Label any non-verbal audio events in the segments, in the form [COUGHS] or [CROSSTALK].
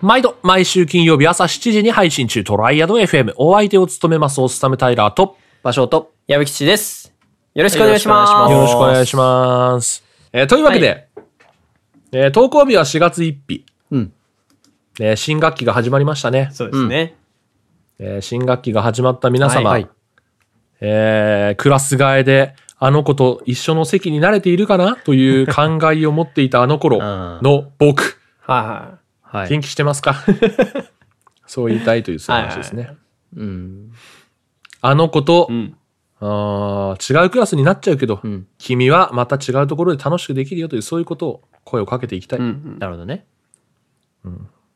毎度、毎週金曜日朝7時に配信中、トライアド FM。お相手を務めます、オスタムタイラーと、場所と、矢吹吉です。よろしくお願いします。はいよろしくお願いします。えーというわけで、えー投稿日は4月1日。うん。えー新学期が始まりましたね。そうですね。えー新学期が始まった皆様、はいはいえークラス替えで、あの子と一緒の席に慣れているかな？という考えを持っていたあの頃の僕、ははい。元気してますか？[LAUGHS] そう言いたいというそういう話ですね。うん。あの子と、いはい。うん。あー違うクラスになっちゃうけど、うん。君はまた違うところで楽しくできるよというそういうことを声をかけていきたい。うん。なるほどね。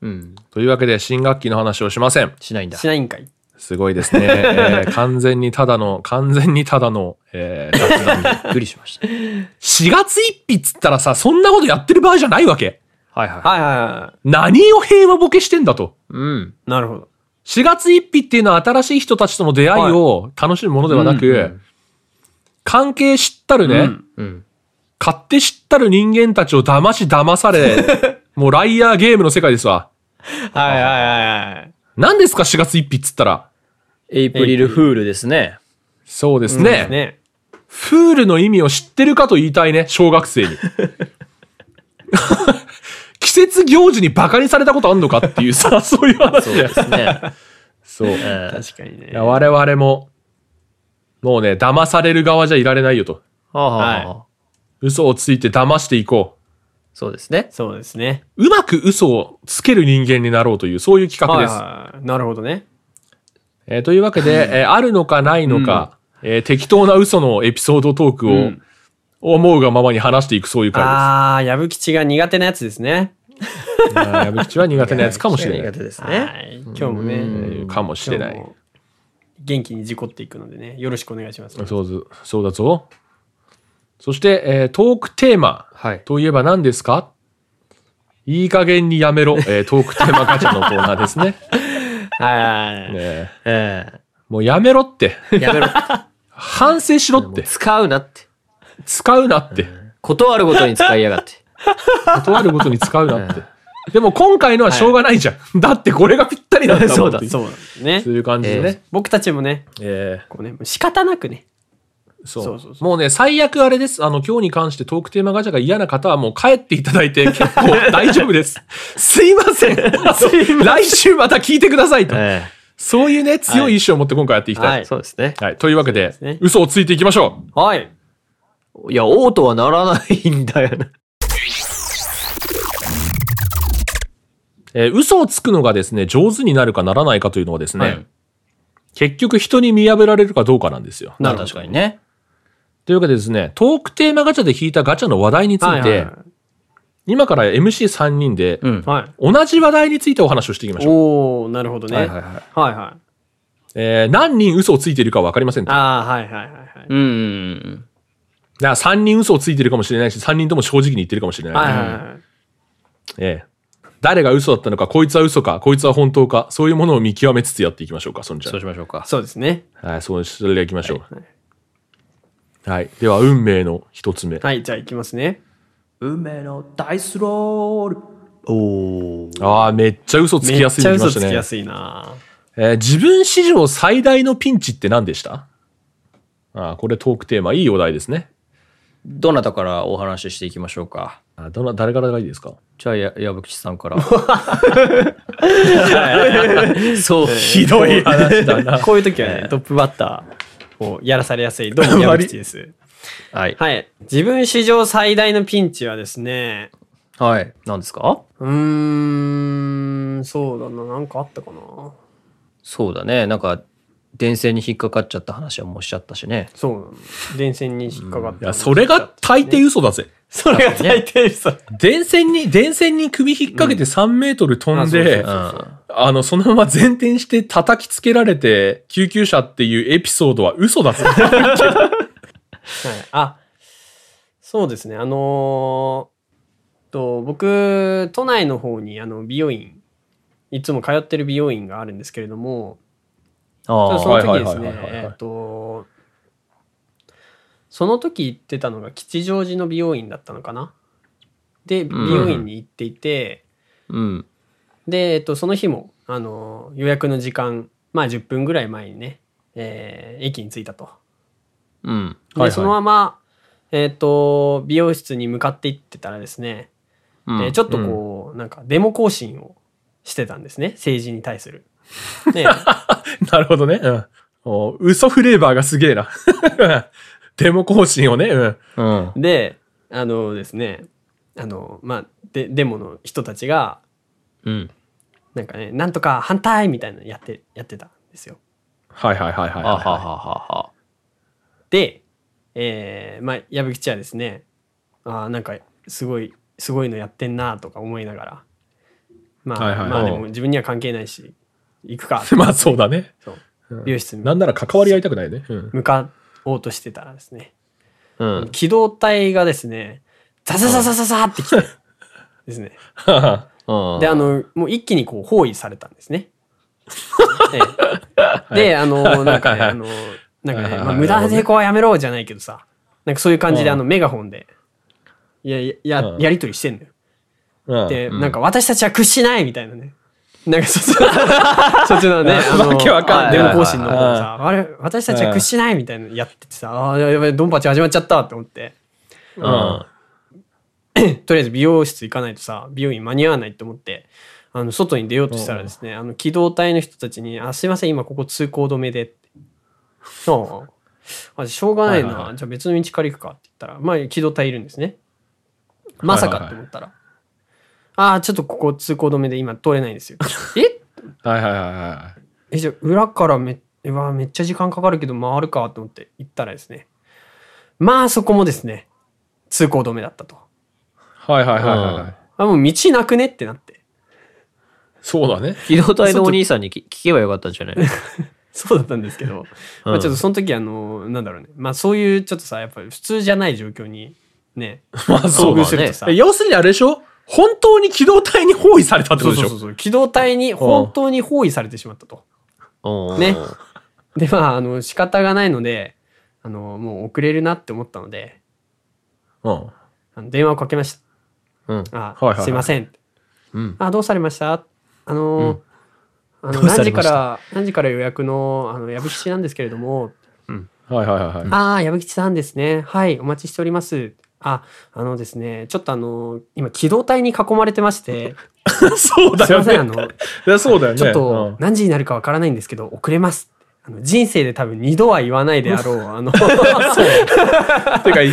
うん。というわけで新学期の話をしません。しないんだし。ないんかい。すごいですね。[LAUGHS] えー完全にただの、完全にただの、えー雑談でびっくりしました。4月1日っつったらさ、そんなことやってる場合じゃないわけ。はいははいはいは何を平和ボケしてんだと。い。うん。い。なるほど。4月1日っていうのは新しい人たちとの出会いを楽しむものではなく、うんうん関係知ったるね、うんうん。勝手知ったる人間たちを騙し騙され、[LAUGHS] もうライアーゲームの世界ですわ。はいはいはいはい。何ですか4月1日っつったら？エイプリルフールですね。そうですね。ね。フールの意味を知ってるかと言いたいね、小学生に。[LAUGHS] 季節行事にバカにされたことあんのかっていうさ、[LAUGHS] そういう話そうですね。そう。確かにね。や我々も、もうね、騙される側じゃいられないよと。ーはあはあは嘘をついて騙していこそうですね。そうですね。う。うまく嘘をつける人間になろうという、そういう企画はいです。はい。なるほどね。えーというわけで、えーあるのかないのか、えー適当な嘘のエピソードトークを、うん思うがままに話していくそういう回です。あー、矢吹吉が苦手なやつですね。矢吹吉は苦手なやつかもしれない。苦手ですはね。い。今日もね。えーかもしれない元気に事故っていくのでね。よろしくお願いします。そうぞそうだぞ。そして、えートークテーマはい。といえば何ですか？いい加減にやめろ、えートークテーマガチャのコーナーですね。はいはいはい。ねええもうやめろって。えやめろ。反省しろって。使うなって。使うなって。断るごとに使いやがって。断るごとに使うなって。でも今回のはしょうがないじゃん。だってこれがぴったりなんだもんそうだそうだ。ねそう。いう感じでね。僕たちもね、えこうね、仕方なくね。ーそうそうそうそもうね、最悪あれです。あの、今日に関してトークテーマガチャが嫌な方はもう帰っていただいて結構 [LAUGHS] 大丈夫です。[LAUGHS] すいません。来週また聞いてくださいと。えそういうね、強い意志を持って今回やっていきたい。ははいえ。そうですね。というわけで、ね嘘をついていきましょう。はい。いや、王とはならないんだよな。えー嘘をつくのがですね、上手になるかならないかというのはですね、はい結局人に見破られるかどうかなんですよ。なるほど確かにね。というわけでですね、トークテーマガチャで引いたガチャの話題について、はいはいはい今から MC3 人で、うん。はい。同じ話題についてお話をしていきましょう。おー、なるほどね。はいははいいはい。はい。えー何人嘘をついているか分かりませんあー、はいはいはいはい。うんうんうん。ら3人嘘をついているかもしれないし、3人とも正直に言ってるかもしれない。はいはいはい。えー誰が嘘だったのか、こいつは嘘か、こいつは本当か、そういうものを見極めつつやっていきましょうか、そんじゃそうしましょうか。そうですね。はい、そう、それで行きましょう。はい。では、運命の一つ目。はい、じゃあ行きますね。運命のダイスロール。おー。ああ、めっちゃ嘘つきめっやすいちゃの来ましたね嘘つきや。すいなえー自分史上最大のピンチって何でした？あーこれトークテーマ、いいお題ですね。どなたからお話ししていきましょうか？あどな、誰からがいいですか？じゃあ、や、矢吹さんから。[LAUGHS] そう。ひどい話だな。こういう時はね、トップバッターをやらされやすい。どうも、山口です。はい。はい。自分史上最大のピンチはですね、はい。何ですか？うーん、そうだな、なんかあったかな。そうだね。なんか、電線に引っかかっちゃった話はもうしちゃったしね。そう。電線に引っかかった。いや、それが大抵嘘だぜ。それが大抵嘘。電線に、電線に首引っ掛けて3メートル飛んで、あの、そのまま前転して叩きつけられて、救急車っていうエピソードは嘘だぜ。[LAUGHS] はい、あ、そうですね。あのーと、僕、都内の方に、あの、美容院、いつも通ってる美容院があるんですけれども、あその時はいですねえっと、その時行ってたのが吉祥寺の美容院だったのかな？で、美容院に行っていて、うん。で、えっと、その日も、あの、予約の時間、まあ10分ぐらい前にね、えー駅に着いたと。うん。で、そのまま、えっと、美容室に向かって行ってたらですね、うんえーちょっとこう、なんかデモ行進をしてたんですね。政治に対する。[LAUGHS] で、[LAUGHS] なるほどね。うん。お嘘フレーバーがすげえな。[LAUGHS] デモ更新をね。うん。うん。で、あのですね、あの、まあ、で、デモの人たちが、うん。なんかね、なんとか反対みたいなのやって、やってたんですよ。はいはいはいはいあははははは。で、えー、まあ、矢吹吉はですね、ああ、なんか、すごい、すごいのやってんなとか思いながら、まあ、はいはいまあでも自分には関係ないし、行くかい。[LAUGHS] まあそうだね。そう美容室になんなら関わり合いたくないね。うん。向かおうとしてたらですね、うん。機動隊がですね、ザザザザザザって来て、ですね。うん [LAUGHS] で、あ、の、もう一気にこう包囲されたんですね。[LAUGHS] ええで、あの、なんかね、あの、なんかね、無駄な抵抗はやめろじゃないけどさ、なんかそういう感じで、あの、メガホンで、いや、や、やりとりしてんのよ。うんで、なんか私たちは屈しないみたいなね。なんかそっちの、そっちのね、[LAUGHS] あの、わけわかんない。デモ行進のさ、あれ、私たちは屈しないみたいなのやっててさ、ああ、やばい、ドンパチ始まっちゃったって思って、うん。うん。とりあえず美容室行かないとさ、美容院間に合わないって思って、あの、外に出ようとしたらですね、あの、機動隊の人たちに、あ、すいません、今ここ通行止めでって。ああ、あしょうがないな、じゃあ別の道から行くかって言ったら、まあ、機動隊いるんですね。まさかって思ったら、ああ、ちょっとここ通行止めで今通れないんですよ。[LAUGHS] え？はいはいはいはえ、じゃあ裏からめ、うわ、めっちゃ時間かかるけど回るかと思って行ったらですね、まあそこもですね、通行止めだったと。い。はいはいはいはいはい。あ、もう道なくねってなって。そうだね。機動隊のお兄さんに聞聞けばよかったんじゃない？[LAUGHS] そうだったんですけど、まあちょっとその時あの、なんだろうね。まあそういうちょっとさ、やっぱり普通じゃない状況にね、[LAUGHS] まあ遭そうだね遇するとさ。。要するにあれでしょ？本当に機動隊に包囲されたってことでしょ？そうそうそう。機動隊に本当に包囲されてしまったと。うんねで、まあ、あの、仕方がないので、あの、もう遅れるなって思ったので、うん。あの電話をかけました。うん。あ、すいません。うん。あ、どうされました？あの、あの何時から、何時から予約の、あの、矢吹吉なんですけれども、はいはいはいはい。ああ、矢吹さんですね。はい、お待ちしております。あ、あのですね、ちょっとあの、今、機動隊に囲まれてまして、[LAUGHS] そうだよすいません、あね。の、[LAUGHS] いやそうだよね。ちょっうんと何時になるかわからないんですけど、遅れます。あの人生で多分二度は言わないであろう、あの、[LAUGHS] てか、い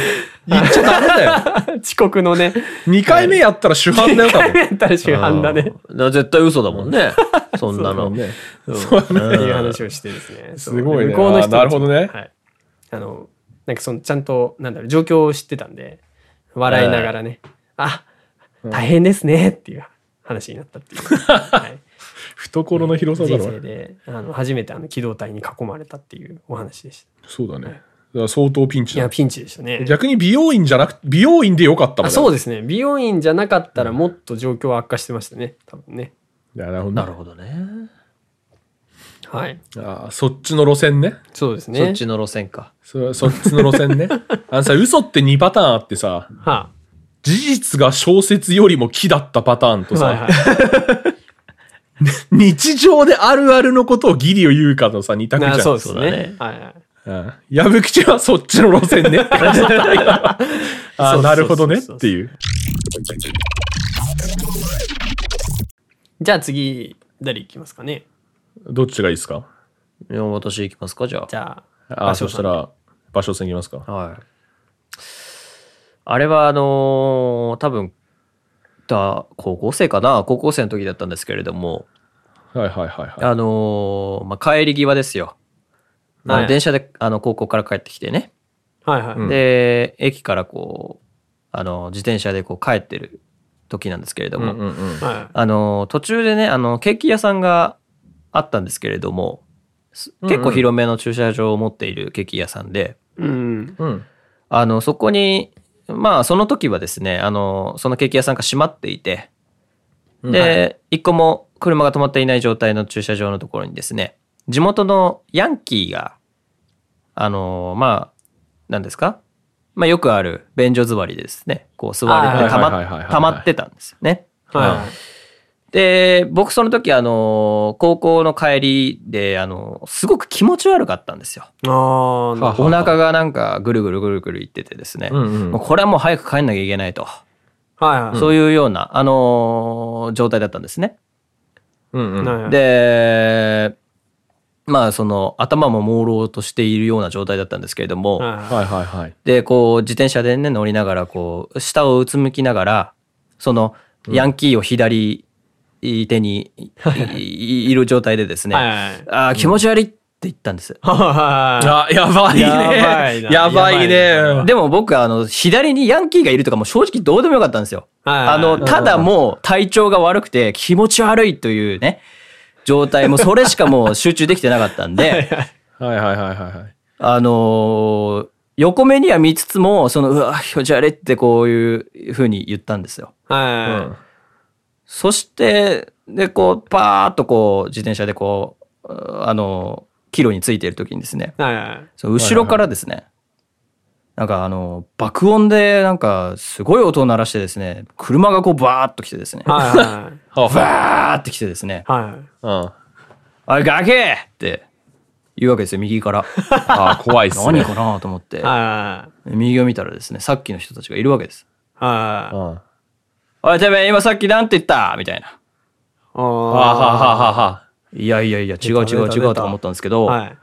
言っちゃダメだよ。遅刻のね、2回目やったら主犯だよ、多分。やったら主犯だね。絶対嘘だもんね。そんなの。ね。そうっていう話をしてですね。すごいねそう向こうの人なるほどねはい。あの、なんかその、ちゃんと、なんだろう、状況を知ってたんで、笑いながらね、あ、大変ですねっていう話になったっていう。[LAUGHS] はい懐の広さだ人ろ生であの初めてあの機動隊に囲まれたっていうお話でした。そうだね。だから相当ピンチだいや、。ピンチでしたね。逆に美容院じゃなくて、美容院でよかったもんあそうですね。美容院じゃなかったらもっと状況は悪化してましたね。多分ね。なるほどね。はい。あーそっちの路線ね。そうですね。そっちの路線か。そそっちの路線ね。[LAUGHS] あのさ、嘘って2パターンあってさ、は事実が小説よりも木だったパターンとあ、さ、はいはい。[LAUGHS] 日常であるあるのことをギリを言うかのさ、二択じゃん。あそうですねそうだね。はいはい。うん矢吹吉はそっちの路線ねって感じだったよあなるほどねっていう。じゃあ次、誰行きますかね？どっちがいいですか？いや、私行きますか、じゃじゃあ、あそしたら、場所線いきますか？あ。はい。あれは、あのー多分、だ、高校生かな？高校生の時だったんですけれども、はいはいはいはい。あのーまあ、帰り際ですよ。あのはい電車で、あの、高校から帰ってきてね。はいはい。うんで、駅からこう、あの、自転車でこう帰ってる時なんですけれども、うんうんうん。はあの、途中でね、あの、ケーキ屋さんがあったんですけれども、すうんうん結構広めの駐車場を持っているケーキ屋さんで、い。うん。うん。あの、そこに、まあ、その時はですね、あの、そのケーキ屋さんが閉まっていて、で、一個も車が止まっていない状態の駐車場のところにですね、地元のヤンキーが、あの、まあ、何ですか？まあ、よくある便所座りでですね、こう座れあーてたはいはいはいはいはいま、ってたんですよね。はで、僕その時あの、高校の帰りで、あの、すごく気持ち悪かったんですよ。ああ、なるほお腹がなんかぐるぐるぐるぐるいっててですね。うんうんこれはもう早く帰んなきゃいけないと。ど。はいはい。そういうような、あのー状態だったんですね。うんうん。で、まあその頭も朦朧としているような状態だったんですけれども、はいはいはいはいはい。で、こう自転車でね乗りながら、こう下をうつむきながら、そのヤンキーを左手にいいいる状態でですね、はいはいああ、気持ち悪いって言ったんです。[LAUGHS] はいあ、やばいね。やばいね。でも僕、あの、左にヤンキーがいるとかも正直どうでもよかったんですよ。はいあの、ただもう体調が悪くて気持ち悪いというね、状態、も [LAUGHS] うそれしかもう集中できてなかったんで、はいはいはいはいはい。あのー横目には見つつも、その、うわ、気持ち悪いってこういう風に言ったんですよ。はそして、で、こう、パーッとこう、自転車でこう、あの、キロについている時にですね、い。はいはい。そう後ろからですね、なんかあの、爆音でなんかすごい音を鳴らしてですね、車がこうバーッと来てですね、はいはい。は [LAUGHS] バーって来てですね、はい。うん。おい、ガキって言うわけですよ、右から。[LAUGHS] あー怖いっすね。何かなと思って、はい。右を見たらですね、さっきの人たちがいるわけです。はい。うん。おい、てめえ、今さっきなんて言った？みたいな。あははははは。いやいやいや、違う違う違うとか思ったんですけど、はい。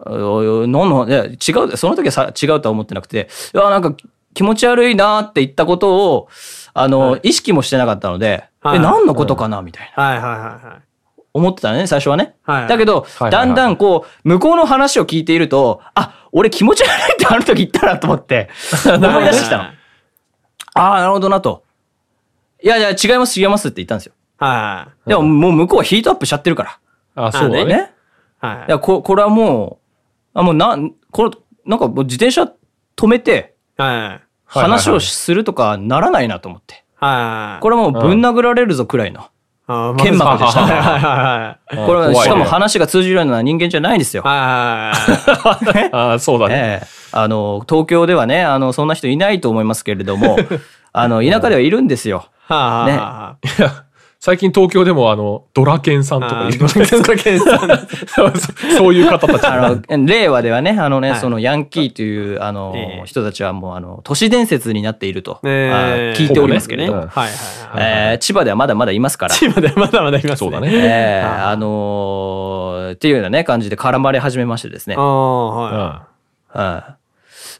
あのいや、違う、その時はさ違うとは思ってなくて、いや、なんか気持ち悪いなって言ったことを、あの、意識もしてなかったので、はいえ、何のことかな？みたいな。はいはいはい思ってたね、最初はね。はいだけど、はいはいだんだんこう、向こうの話を聞いていると、あ、俺気持ち悪いってあの時言ったなと思って、[LAUGHS] 思い出してきたの。はいああ、なるほどなと。いやいや、違います、違いますって言ったんですよ。はい。でも、もう向こうはヒートアップしちゃってるから。あ、そうだね。ね。はいいや、ここれはもう、あ、もうな、これ、なんかもう自転車止めて、はい。はい話をするとかならないなと思って。はい。これはもうぶん殴られるぞくらいの。あ剣幕でしたはいね。はいはいはい。これは、しかも話が通じるような人間じゃないんですよ。はいはい [LAUGHS] あーそうだね。ええあの、東京ではね、あの、そんな人いないと思いますけれども、あの、田舎ではいるんですよ。はい。ねはいや、最近東京でもあの、ドラケンさんとかいるい。ドラケンさん。[LAUGHS] そういう方たち。あの、令和ではね、あのね、はいそのヤンキーという、あの、ええ人たちはもう、あの、都市伝説になっていると、聞いておりますけれども、ほぼねはいはいはい。えー千葉ではまだまだいますから。千葉でまだまだいますね。そうだね。えーはいあのーっていうようなね、感じで絡まれ始めましてですねあ。あ、はは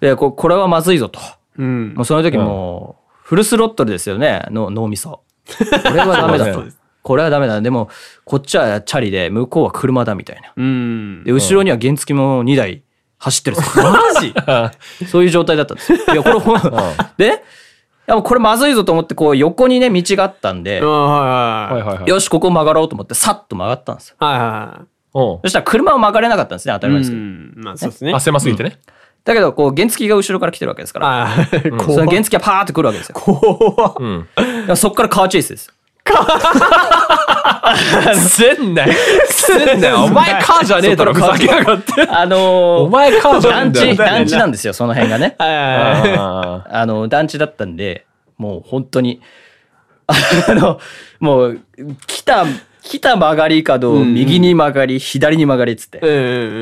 い。でここれはまずいぞと。い。うんもう。その時もう、フルスロットルですよね、の脳みそ。これはダメだと。これはダメだ。でも、こっちはチャリで、向こうは車だみたいな。うん。で、後ろには原付も2台走ってるんですよ。マジ？[LAUGHS] そういう状態だったんですよ。いや、これほん、で、いやもうこれまずいぞと思って、こう横にね、道があったんであ、あ、はいはいい。ははいはい。よし、ここ曲がろうと思って、さっと曲がったんですよ。はいはうんそしたら車は曲がれなかったんですね、当たい。うり前ですけど。ん。まあそうですね。あ、狭すぎてね。だけど、こう、原付が後ろから来てるわけですから、ああ、その原付がパーって来るわけですよ。怖っそっからカーチェイスです。すんなよ。すんなよ。お前カーじゃねえだろ、ふざけやがって。あのーお前カーじゃ団地。団地なんですよ、その辺がね。ああの、団地だったんで、もう本当に、あの、もう、来た、来た曲がり角を右に曲がり、左に曲がりっつって、うんう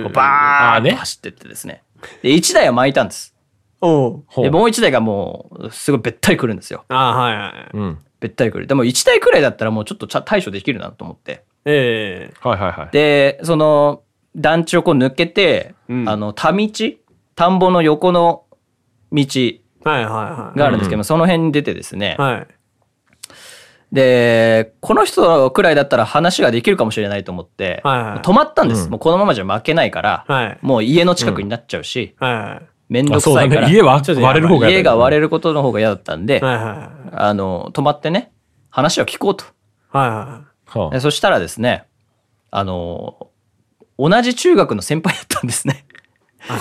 んうん。バーッと走ってってですね。で、1台は巻いたんです。おう。ほうで、もう1台がもう、すごいべったり来るんですよ。ああ、はいはい。うん。べったり来る。でも1台くらいだったらもうちょっとちゃ対処できるなと思って。ええ。はいはいはい。で、その、団地をこう抜けて、うんあの、田道？田んぼの横の道はいはいはい。があるんですけども、その辺に出てですね、はい。で、この人くらいだったら話ができるかもしれないと思って、はいはい止まったんです。うんもうこのままじゃ負けないから、はいもう家の近くになっちゃうし、はめんどあそうだくさいから、ね。家はちょっとやばい割れる方が家が割れれることの方が嫌だったんで、い。はいはい。あの、止まってね、話を聞こうと。はいははでそしたらですね、あの、同じ中学の先輩だったんですね。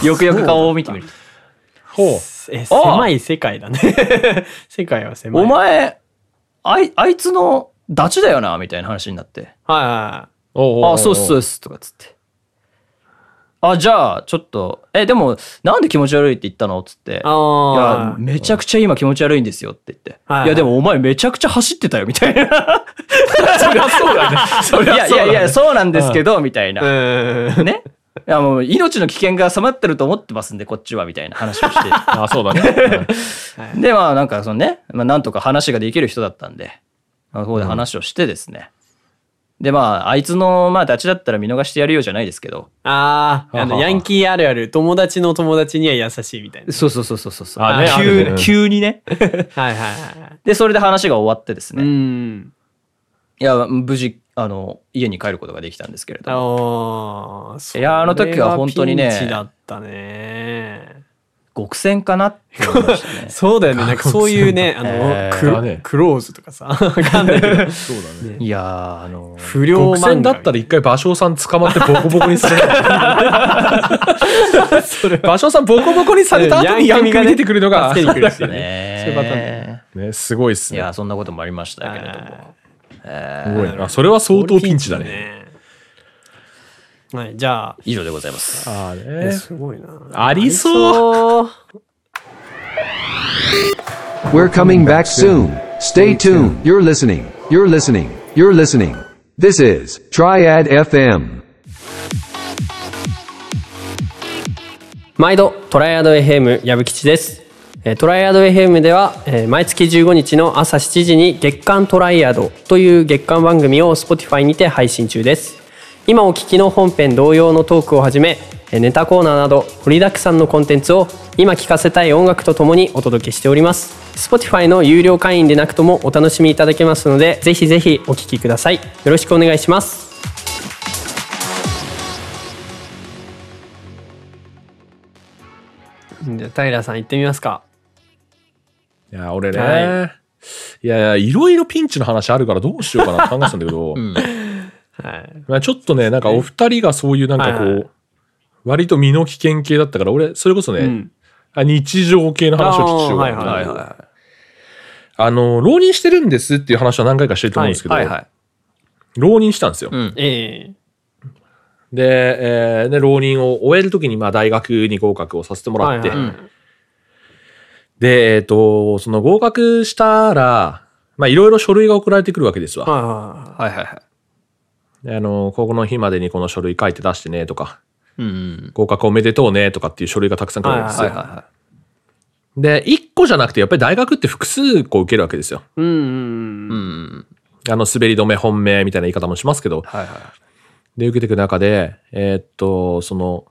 よくよく顔を見てみると。ほう。い。え、狭い世界だね。[LAUGHS] 世界は狭い。お前、あい、あいつのダチだよな、みたいな話になって。はいはおうおうおうあ、そうっす、そうっす、とかっつって。あ、じゃあ、ちょっと、え、でも、なんで気持ち悪いって言ったの？つって。いや。めちゃくちゃ今気持ち悪いんですよって言って。はいはいいや、でもお前めちゃくちゃ走ってたよ、みたいな。[LAUGHS] そりゃそうだね。そいりゃそうだね。やいやいや、そうなんですけど、みたいな。うん。ね？いや、もう命の危険が迫ってると思ってますんで、こっちは、みたいな話をして。[LAUGHS] あ、そうだね。で、まあなんかそのね、まあなんとか話ができる人だったんで、まあここで話をしてですね。で、まあ、あいつの、まあ、ダチだったら見逃してやるよじゃないですけど。ああ、あの、ヤンキーあるある、友達の友達には優しいみたいな。そうそうそうそうそう。あね急ね急にね。[LAUGHS] はいはいはいはい。で、それで話が終わってですうね。ん。いや、無事、あの、家に帰ることができたんですけれども。ああ、いやあの時は本当にねピンチだったね。極戦かなって思いましたね。[LAUGHS] そうだよね。なんかそういうね、あの、えークだねクローズとかさ、[LAUGHS] わかんないけど、そうだね。いやー、あの、不良。極戦だったら一回芭蕉さん捕まってボコボコにされた。[LAUGHS] 芭蕉さんボコボコにされた後にヤン出てくるのが。ねそういうパターンね、すごいっすね。いや、そんなこともありましたけれども。すごいねあそれは相当ピンチだね。ね。はい、じゃあ、以上でございます。あえね。すごいな。ありそう。う。We're coming back soon. Stay tuned. You're listening. You're listening. You're listening. This is Triad FM. 毎度トライアド FM 矢吹吉ですえートライアド FM では毎月15日の朝7時に月刊トライアドという月間番組を Spotify にて配信中です。今お聞きの本編同様のトークをはじめネタコーナーなど盛りだくさんのコンテンツを今聞かせたい音楽とともにお届けしております。Spotify の有料会員でなくともお楽しみいただけますのでぜひぜひお聞きください。よろしくお願いします。じゃあ平さん行ってみますか。いや、俺ね。はい。やいや、いろいろピンチの話あるからどうしようかなって考えてたんだけど、[LAUGHS] はい。まあちょっとね、なんかお二人がそういうなんかこう、はいはい。割と身の危険系だったから、俺、それこそね、うん。あ日常系の話を聞きしようかな。はいはいはい。あの、浪人してるんですっていう話は何回かしてると思うんですけど、はいはい。浪人したんですよ。うん。ええ。で、えーで、浪人を終えるときに、まあ、大学に合格をさせてもらって、はいはいで、えっ、と、その合格したら、まあ、いろいろ書類が送られてくるわけですわ。はいははいはいあの、ここの日までにこの書類書いて出してね、とか、うんうん。合格おめでとうね、とかっていう書類がたくさん来るわけですよ。はいはいはで、一個じゃなくて、やっぱり大学って複数個受けるわけですよ。い。うんうんい。うん。あの、滑り止め本命みたいな言い方もしますけど、はいはい。で、受けていく中で、えーっと、その、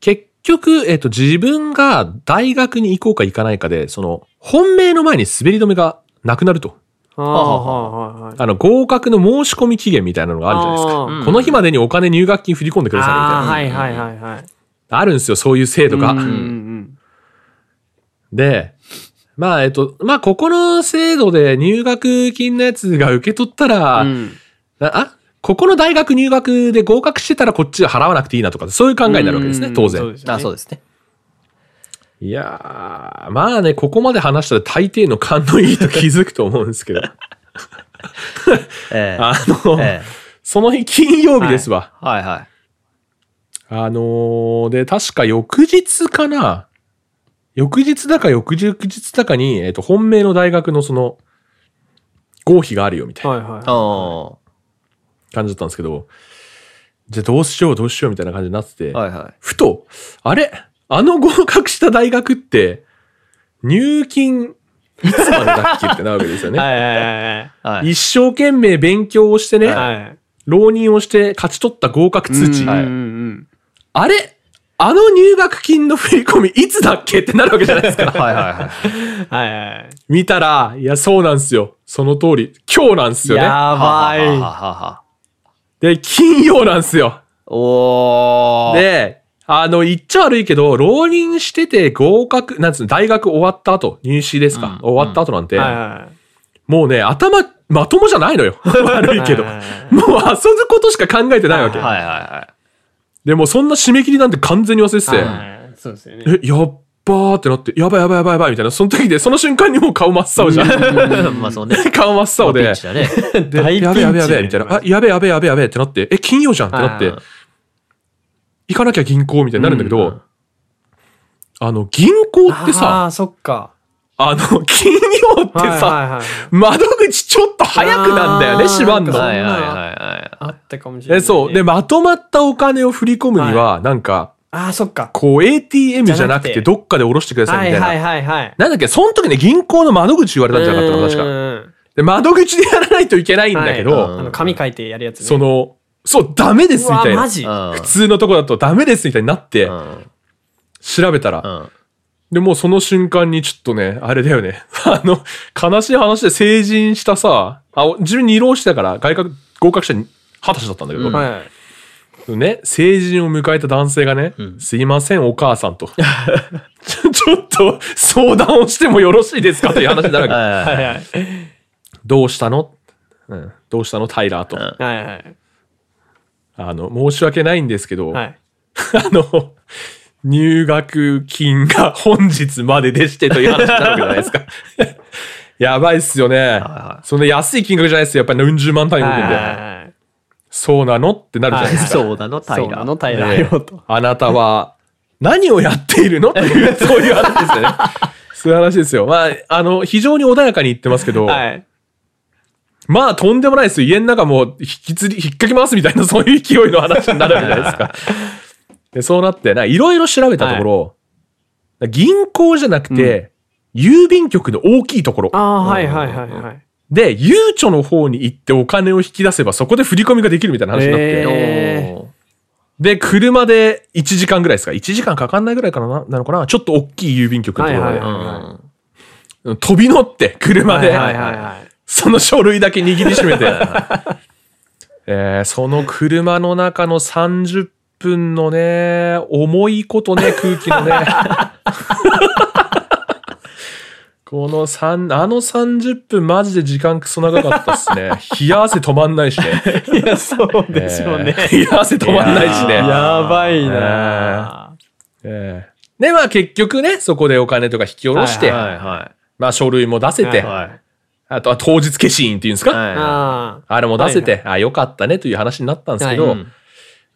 結局、えーっと、自分が大学に行こうか行かないかで、その、本命の前に滑り止めがなくなると。ああ、はいはいはい。あの、合格の申し込み期限みたいなのがあるじゃないですか。この日までにお金入学金振り込んでくださいみたいな。はいはいはいはい。あるんですよ、そういう制度が。うんうんで、まあ、えっと、まあ、ここの制度で入学金のやつが受け取ったら、うんあここの大学入学で合格してたらこっちは払わなくていいなとか、そういう考えになるわけですね、うん当然。そうですよねあ、そうですね。いやー、まあね、ここまで話したら大抵の勘のいいと気づくと思うんですけど。[LAUGHS] ええ。[LAUGHS] あの、ええ。その日金曜日ですわ。はいはい。あのーで、確か翌日かな翌日だか翌日だかに、えっ、と、本命の大学のその、合否があるよみたいなはいはい。あ感じだったんですけど、じゃあどうしようどうしようみたいな感じになってて、あ。はいはい。ふと、あれ？あの合格した大学って、入金、いつまでだっけってなるわけですよね。[LAUGHS] はいはいはいはい。一生懸命勉強をしてね、はい。はい。浪人をして勝ち取った合格通知。うんうんうんあれ？あの入学金の振り込みいつだっけってなるわけじゃないですか。[LAUGHS] はいはいはい。はいはい。見たら、いや、そうなんですよ。その通り。今日なんですよね。やばはははいははで、金曜なんですよ。おー。で、あの、言っちゃ悪いけど、浪人してて合格、なんつうの、大学終わった後、入試ですか、終わった後なんて、はいはい。もうね、頭、まともじゃないのよ。[LAUGHS] 悪いけど。もう遊ぶことしか考えてないわけ。はいはいはでもそんな締め切りなんて完全に忘れてて、はいそうですよね。え、やっばーってなって、やばいやばいやばいやばいみたいな、その時で、その瞬間にもう顔真っ青じゃん。い。まあそうね。[LAUGHS] 顔真っ青でね。やべえやべえやべえみたいな、あ、やべえやべえやべえやべえってなって、え、金曜じゃんってなってうん、行かなきゃ銀行みたいになるんだけど、うんあの、銀行ってあさ、あ、そっか。あの、金曜ってはいさ。窓口ちょっと早くなんだよね、閉まんの。はいはいはいあはったかもしれない、え、そう。で、まとまったお金を振り込むには、なんか、ああ、そっか。こう ATM じゃなくじゃなくててどっかで下ろしてくださいみたいな。はいはいはいはい。なんだっけ、その時ね、銀行の窓口言われたんじゃなかったの、確か。か。で、窓口でやらないといけないんだけど、はいあの、紙書いてやるやつね。その、そう、ダメですみたいな。マジ普通のとこだとダメですみたいになってう、ん調べたら、うんで、もうその瞬間にちょっとね、あれだよね。[LAUGHS] あの、悲しい話で成人したさ、あ、自分二浪してたから、外国、合格者に二十歳だったんだけど、うんはい。ね、成人を迎えた男性がね、うんすいません、お母さんと。[LAUGHS] ちょっと相談をしてもよろしいですかという話になるわけ。はいはいはいはい。[LAUGHS] どうしたの？うん、どうしたの？タイラーと。うんはいはい。あの、申し訳ないんですけど、はい。[LAUGHS] あの、入学金が本日まででしてという話になるわけじゃないですか。やばいっすよね。はそんな安い金額じゃないですよ。やっぱり何十万単位動くんで。はいそうなのってなるじゃないですか。そうなのタイラーそうなのタイラえーよと。あなたは何をやっているのという、そういう話ですよね。[LAUGHS] そういう話ですよ。まあ、あの、非常に穏やかに言ってますけど、はい。まあ、とんでもないですよ。家の中も引きずり、引っかき回すみたいな、そういう勢いの話になるじゃないですか。でそうなって、ないろいろ調べたところ、銀行じゃなくて、郵便局の大きいところ。ああ、はいはいはいはい。で、ゆうちょの方に行ってお金を引き出せば、そこで振り込みができるみたいな話になって。へーで、車で1時間ぐらいですか ?1 時間かかんないぐらいかな？なのかな？ちょっと大きい郵便局のところで、飛び乗って、車で。その書類だけ握りしめて、[LAUGHS] えーその車の中の30分のね、重いことね、空気のね。[LAUGHS] この三あの30分マジで時間クソ長かったっすね。[LAUGHS] 冷や汗止まんないしね。いや、そうでしょうね。えー。冷や汗止まんないしね。やばいなえー。で、まあ結局ね、そこでお金とか引き下ろして、はいはいはまあ書類も出せて、はいはい。あとは当日消印っていうんですか、はい。ああれも出せて、あよかったねという話になったんですけど、はい。うん。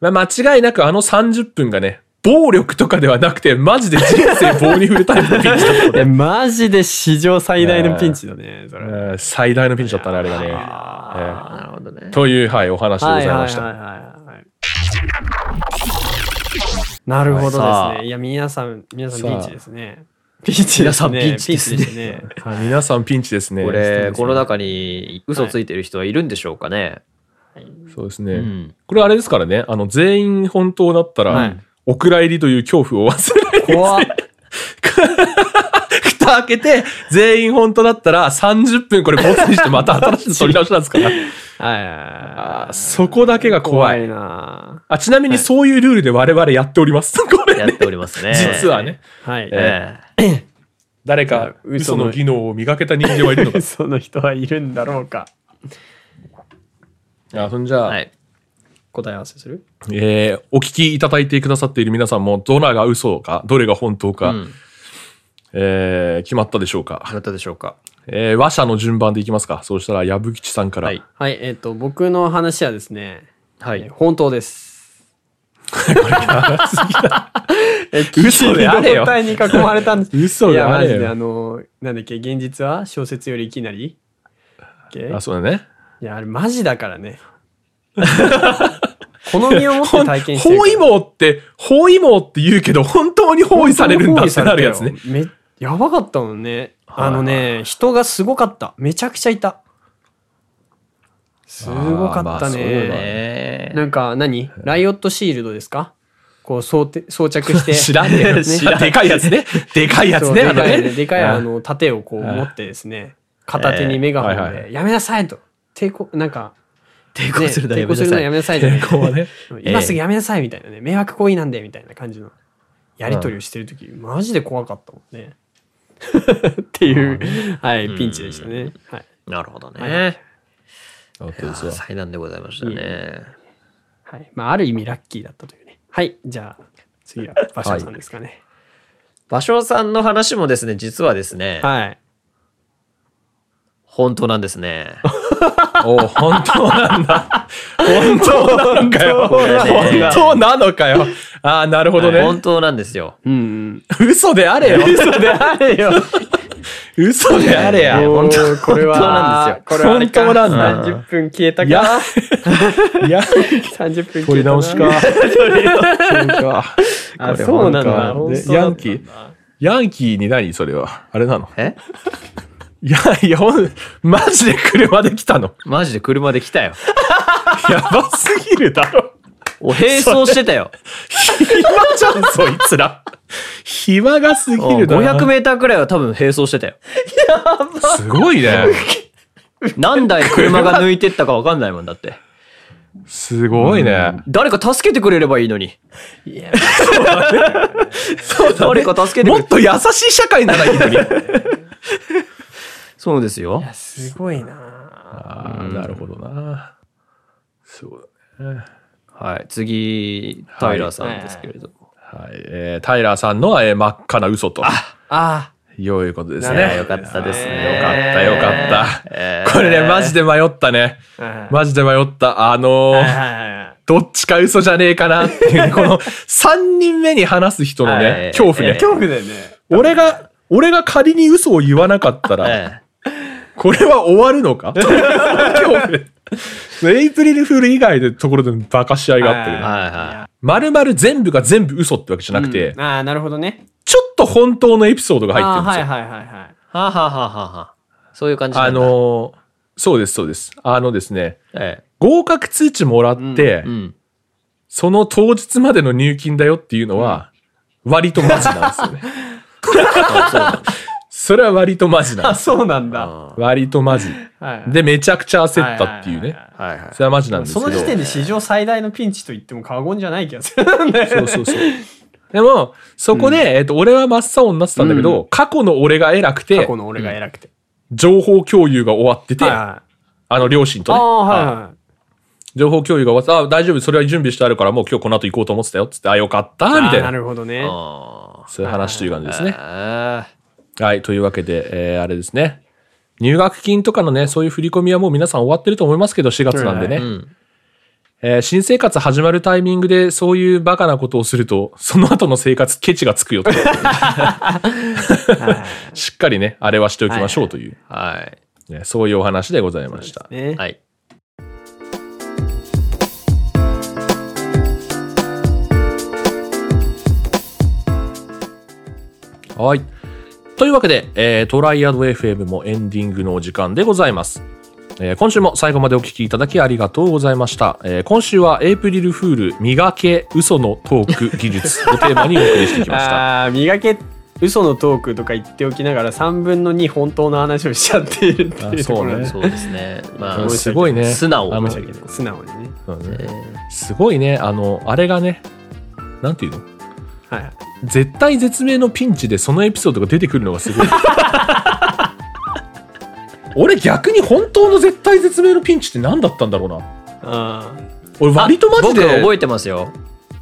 まあ間違いなくあの30分がね、暴力とかではなくて、マジで人生棒に振るタイプのピンチだったあ。[LAUGHS] いや、マジで史上最大のピンチだね、それ。えー最大のピンチだったね、あれがね。なるほどねえーという、はい、お話でございました。はいはいはいはいなるほどですね。いや、皆さん、皆さんピンチですね。ピンチですね。皆さんピンチですねピンチね。はい皆さんピンチですね。これ、この中に嘘ついてる人はいるんでしょうかね。そうですね。うんこれあれですからね、あの、全員本当だったら、はいお蔵入りという恐怖を忘れないで怖っ。[LAUGHS] 蓋開けて、全員本当だったら30分これボツにしてまた新しい撮り直しなんですから。[LAUGHS] はいはいあはい。そこだけが怖い。怖いなあちなみにそういうルールで我々やっております。[LAUGHS] これねやっておりますね。実はね。はい。ええ [COUGHS] 誰か嘘の技能を磨けた人間はいるのか。その人はいるんだろうか。あそんじゃあ、えはい。答え合わせする？えーお聞きいただいてくださっている皆さんも、どれが嘘か、どれが本当か、うんえー決まったでしょうか？あなたでしょうか？えー話者の順番でいきますか。そうしたら、矢吹吉さんから。はい。はい、えっ、と、僕の話はですね、はい。え本当です。[LAUGHS] え、[LAUGHS] 嘘であれよに囲まれたんです。嘘いや、であれよマジで、あの、なんだっけ、現実は？小説よりいきなり？あ、そうだね。いや、あれマジだからね。[LAUGHS] 好みを持って体験してる。包囲網って、包囲網って言うけど、本当に包囲されるんだってなるやつね。めやばかったもんね。はいあのね、人がすごかった。めちゃくちゃいた。すごかったね。ねなんか何？ライオットシールドですか？こう装て装着して。[LAUGHS] 知ら [LAUGHS] ねえよ。ねでかいやつ [LAUGHS] ね。でかいやつね。でかいね。ね。でかいあうんの盾をこう持ってですね、片手にメガホンはいはで、やめなさいと。抵抗、なんか、抵抗するのやめなさいじゃない抵抗はね。[LAUGHS] 今すぐやめなさいみたいなね、迷惑行為なんでみたいな感じのやり取りをしてるとき、マジで怖かったもんね。[LAUGHS] っていう、はい、ピンチでしたね。はい。なるほどはね。本当ですわ災難でございましたね。はい。まあ、ある意味ラッキーだったというね。はい。じゃあ、次は馬車さんですかね。芭蕉さんの話もですね、実はですね、はい。本当なんですね。[LAUGHS] お本当なんだ。本当なのかよ。本当なのかよ。ああ、なるほどね。本当なんですよ。うんうん。嘘であれよ。嘘であれよ。嘘であれや。もうこれは、本当なんですよこれは本当なんだ30分消えたいやか。、いや、30分消えたな取り直しか。そうか。あ、そうなんだヤンキー。ヤンキーに何それは。あれなの？え？いや、いや、ほん、マジで車で来たの。マジで車で来たよ。[LAUGHS] やばすぎるだろ。お、並走してたよ。暇じゃん、そいつら。暇がすぎるな。500メーターくらいは多分並走してたよ。すごいね。何台車が抜いてったか分かんないもんだって。すごいね。誰か助けてくれればいいのに。いや、そうだ誰か助けてくれもっと優しい社会ならいいのに。そうですよ。すごいなああ、なるほどな。そうだね。はい。次、タイラーさんですけれども。はい。えー、タイラーさんのは、えー真っ赤な嘘と。あいうことですなね。るよかったですね。よかった、よかった。えーこれね、マジで迷ったね。あ。マジで迷った。あのーどっちか嘘じゃねえかなっていう、[LAUGHS] この3人目に話す人のはいね、恐怖ね。恐怖だよね。俺が、俺が仮に嘘を言わなかったら、えこれは終わるのか？[LAUGHS] エイプリルフール以外でところでバカし合いがあったけえど、はいはまるまる全部が全部嘘ってわけじゃなくて、ああ、なるほどね。ちょっと本当のエピソードが入ってるんですよ。はいはいはいはい。い。はあ、はあはあはあはあ、そういう感じなあ。のーそうです、そうです。あのですね、え合格通知もらって、えうん。その当日までの入金だよっていうのは、割とマジなんですよね。[LAUGHS] それは割とマジなんあ。そうなんだ。あ割とマジ。はい。で、めちゃくちゃ焦ったっていうね。はいはい。それはマジなんですけど。その時点で史上最大のピンチと言っても過言じゃない気がするんだよね。そうそうそう。でも、そこで、えっと、俺は真っ青になってたんだけど、過去の俺が偉く過て去、の俺が偉くて。情報共有が終わってて、はいはい。あの、両親とね、ああ、はいは情報共有が終わって、あ、大丈夫、それは準備してあるから、もう今日この後行こうと思ってたよ、つって、あ、よかった、い。あーなみたいな。るほどね。あそういう話という感じですね。あはい、というわけで、えー、あれですね。入学金とかのね、そういう振り込みはもう皆さん終わってると思いますけど、4月なんでね。ーうん。えー新生活始まるタイミングでそういうバカなことをすると、その後の生活、ケチがつくよと。しっかりね、あれはしておきましょうという、はい。ねそういうお話でございました。ね。はい。はい。というわけで、えートライアド FM もエンディングのお時間でございます。えー今週も最後までお聞きいただきありがとうございました。えー今週はエイプリルフール磨け嘘のトーク技術 [LAUGHS] をテーマにお送りしてきました。ああ、磨け、嘘のトークとか言っておきながら3分の2本当の話をしちゃっているっていうところあそうねそうですね。まあ、すごいね。素直あの申し訳ない素直にね。すごいね。あの、あれがね、なんていうの？はいはい。絶対絶命のピンチでそのエピソードが出てくるのがすごい。[LAUGHS] 俺逆に本当の絶対絶命のピンチって何だったんだろうな。あ俺割とマジで。僕覚えてますよ。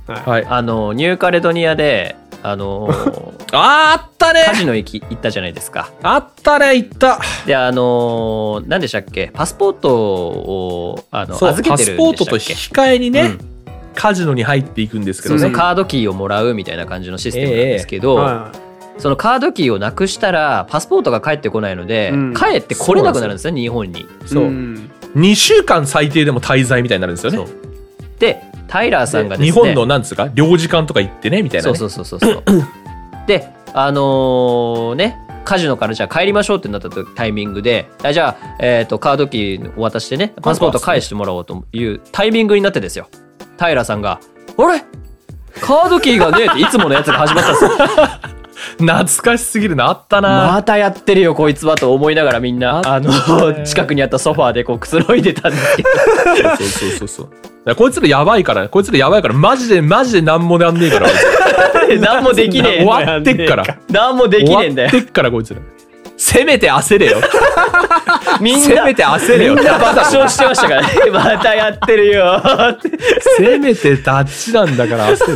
あ、はい。はい。ああの、ニューカレドニアで、あの、[LAUGHS] あー、あったねカジノ行き行ったじゃないですか。あったね、行った。で、あの、何でしたっけ？パスポートを、あの、預けてるパスポーんでしたっけ？トと引き換えにね、うんカジノに入っていくんですけどね。そうそう、カードキーをもらうみたいな感じのシステムなんですけど、はそのカードキーをなくしたら、パスポートが返ってこないので、うん帰ってこれなくなるんですね、日本に。い。そううん2週間最低でも滞在みたいになるんですよね。で、タイラーさんがですね、日本のなんですか領事館とか行ってねみたいな、ね。そうそうそうそうそう。で、あのね、カジノからじゃあ帰りましょうってなったタイミングで、あじゃあ、えっ、と、カードキーお渡してね、パスポート返してもらおうというタイミングになってですよ。平さんが、あれ？カードキーがねえっていつものやつが始まったんですよ。[LAUGHS] 懐かしすぎるな、あったな。またやってるよ、こいつはと思いながらみんな、あの、ね近くにあったソファーでこうくつろいでたんですけど。そうそうそうそう。こいつらやばいから、こいつらやばいから、マジで、マジで [LAUGHS] 何もやんねえから。何もできねえ。終わってっから。何もできねえんだよ終わ。ってっから、こいつら。せめて焦れよ。みんな、せめて焦れよ。みんな爆笑してましたからね。[LAUGHS] またやってるよって。[LAUGHS] せめてダッチなんだから焦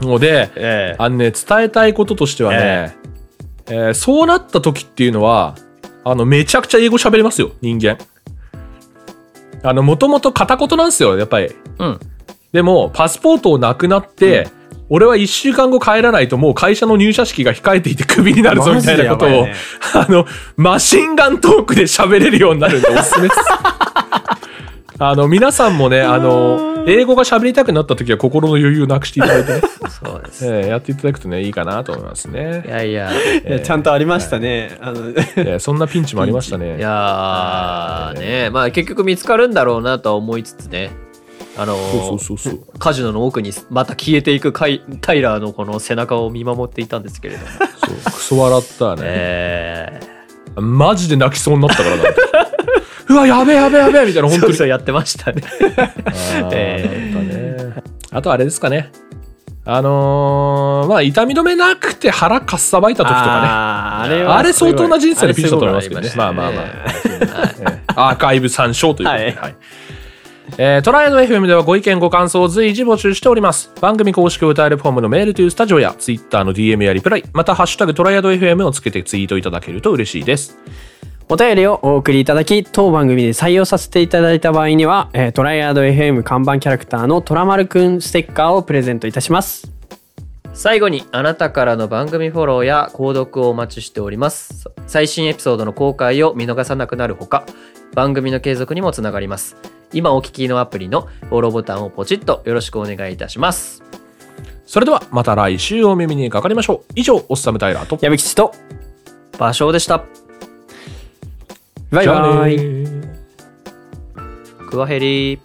る。もうで、ええあのね、伝えたいこととしてはね、えーそうなった時っていうのは、あの、めちゃくちゃ英語喋れますよ、人間。あの、もともと片言なんですよ、やっぱり。うん。でも、パスポートをなくなって、俺は一週間後帰らないともう会社の入社式が控えていてクビになるぞみたいなことを、ね [LAUGHS] あの、マシンガントークで喋れるようになるんでおすすめです。あの、皆さんもね、あの、英語が喋りたくなった時は心の余裕をなくしていただいてね、[LAUGHS] そうです。えーやっていただくとね、いいかなと思いますいね。やいや、いやちゃんとありましたね。あの、えーそんなピンチもありましたね。[LAUGHS] いやーねまあ結局見つかるんだろうなとは思いつつね。あの。カジノの奥にまた消えていくカイタイラーのこの背中を見守っていたんですけれども。そうクソ笑ったね。えー、マジで泣きそうになったからな。うわ、やべえやべえやべえみたいな、本当に。そうやってましたね。あーえなんかねあとあれですかね。あのーまあ、痛み止めなくて腹かっさばいた時とかあーあれあれ相当な人生のピンチだと思いますけどね。まあまあまあ。はいええアーカイブ参照ということで。はいはいえートライアド FM ではご意見ご感想を随時募集しております。番組公式歌えるフォームのメールというスタジオや Twitter の DM やリプライ、またハッシュタグトライアド FM をつけてツイートいただけると嬉しいです。お便りをお送りいただき、当番組で採用させていただいた場合には、えートライアード FM 看板キャラクターのトラマルくんステッカーをプレゼントいたします。最後にあなたからの番組フォローや購読をお待ちしております最新エピソードの公開を見逃さなくなるほか番組の継続にもつながります今お聞きのアプリのフォローボタンをポチッとよろしくお願いいたしますそれではまた来週お耳にかかりましょう。以上、おっさむタイラーと。矢吹吉と、場所でしたバイバイ。クワヘリ